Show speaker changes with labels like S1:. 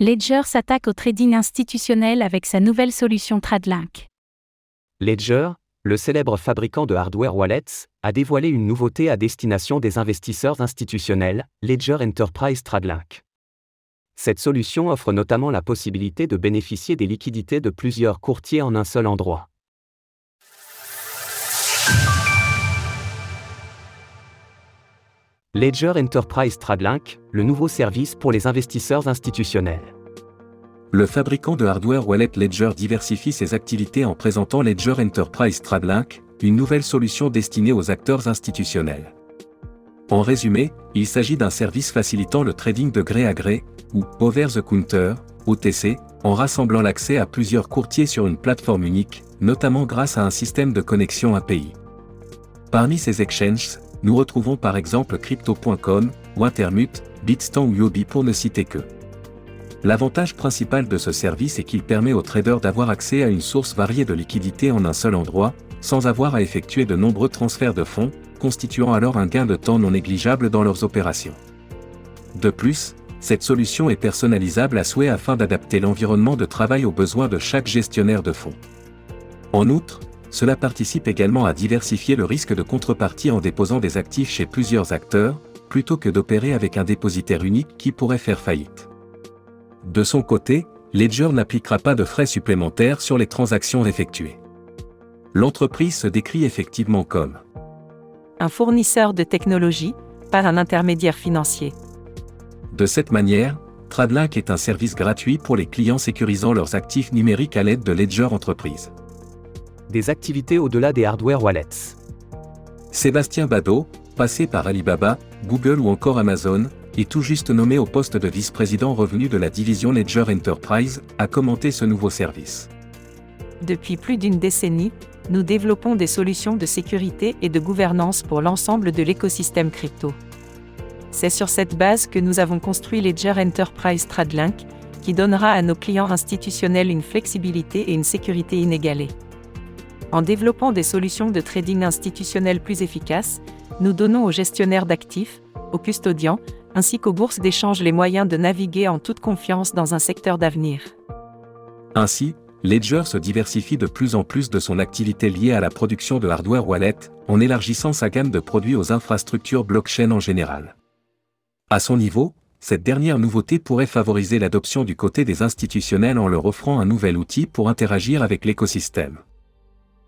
S1: Ledger s'attaque au trading institutionnel avec sa nouvelle solution TradLink.
S2: Ledger, le célèbre fabricant de hardware wallets, a dévoilé une nouveauté à destination des investisseurs institutionnels, Ledger Enterprise TradLink. Cette solution offre notamment la possibilité de bénéficier des liquidités de plusieurs courtiers en un seul endroit. Ledger Enterprise TradLink, le nouveau service pour les investisseurs institutionnels.
S3: Le fabricant de hardware Wallet Ledger diversifie ses activités en présentant Ledger Enterprise TradLink, une nouvelle solution destinée aux acteurs institutionnels. En résumé, il s'agit d'un service facilitant le trading de gré à gré, ou over the counter, OTC, en rassemblant l'accès à plusieurs courtiers sur une plateforme unique, notamment grâce à un système de connexion API. Parmi ces exchanges, nous retrouvons par exemple Crypto.com, Wintermute, Bitstamp ou Yobi pour ne citer que. L'avantage principal de ce service est qu'il permet aux traders d'avoir accès à une source variée de liquidités en un seul endroit, sans avoir à effectuer de nombreux transferts de fonds, constituant alors un gain de temps non négligeable dans leurs opérations. De plus, cette solution est personnalisable à souhait afin d'adapter l'environnement de travail aux besoins de chaque gestionnaire de fonds. En outre, cela participe également à diversifier le risque de contrepartie en déposant des actifs chez plusieurs acteurs, plutôt que d'opérer avec un dépositaire unique qui pourrait faire faillite. De son côté, Ledger n'appliquera pas de frais supplémentaires sur les transactions effectuées. L'entreprise se décrit effectivement comme
S4: un fournisseur de technologie, par un intermédiaire financier.
S3: De cette manière, TradLink est un service gratuit pour les clients sécurisant leurs actifs numériques à l'aide de Ledger Entreprise
S2: des activités au-delà des hardware wallets.
S3: Sébastien Badeau, passé par Alibaba, Google ou encore Amazon, et tout juste nommé au poste de vice-président revenu de la division Ledger Enterprise, a commenté ce nouveau service.
S4: Depuis plus d'une décennie, nous développons des solutions de sécurité et de gouvernance pour l'ensemble de l'écosystème crypto. C'est sur cette base que nous avons construit Ledger Enterprise TradLink, qui donnera à nos clients institutionnels une flexibilité et une sécurité inégalées. En développant des solutions de trading institutionnel plus efficaces, nous donnons aux gestionnaires d'actifs, aux custodians, ainsi qu'aux bourses d'échange les moyens de naviguer en toute confiance dans un secteur d'avenir.
S3: Ainsi, Ledger se diversifie de plus en plus de son activité liée à la production de hardware wallet, en élargissant sa gamme de produits aux infrastructures blockchain en général. À son niveau, cette dernière nouveauté pourrait favoriser l'adoption du côté des institutionnels en leur offrant un nouvel outil pour interagir avec l'écosystème.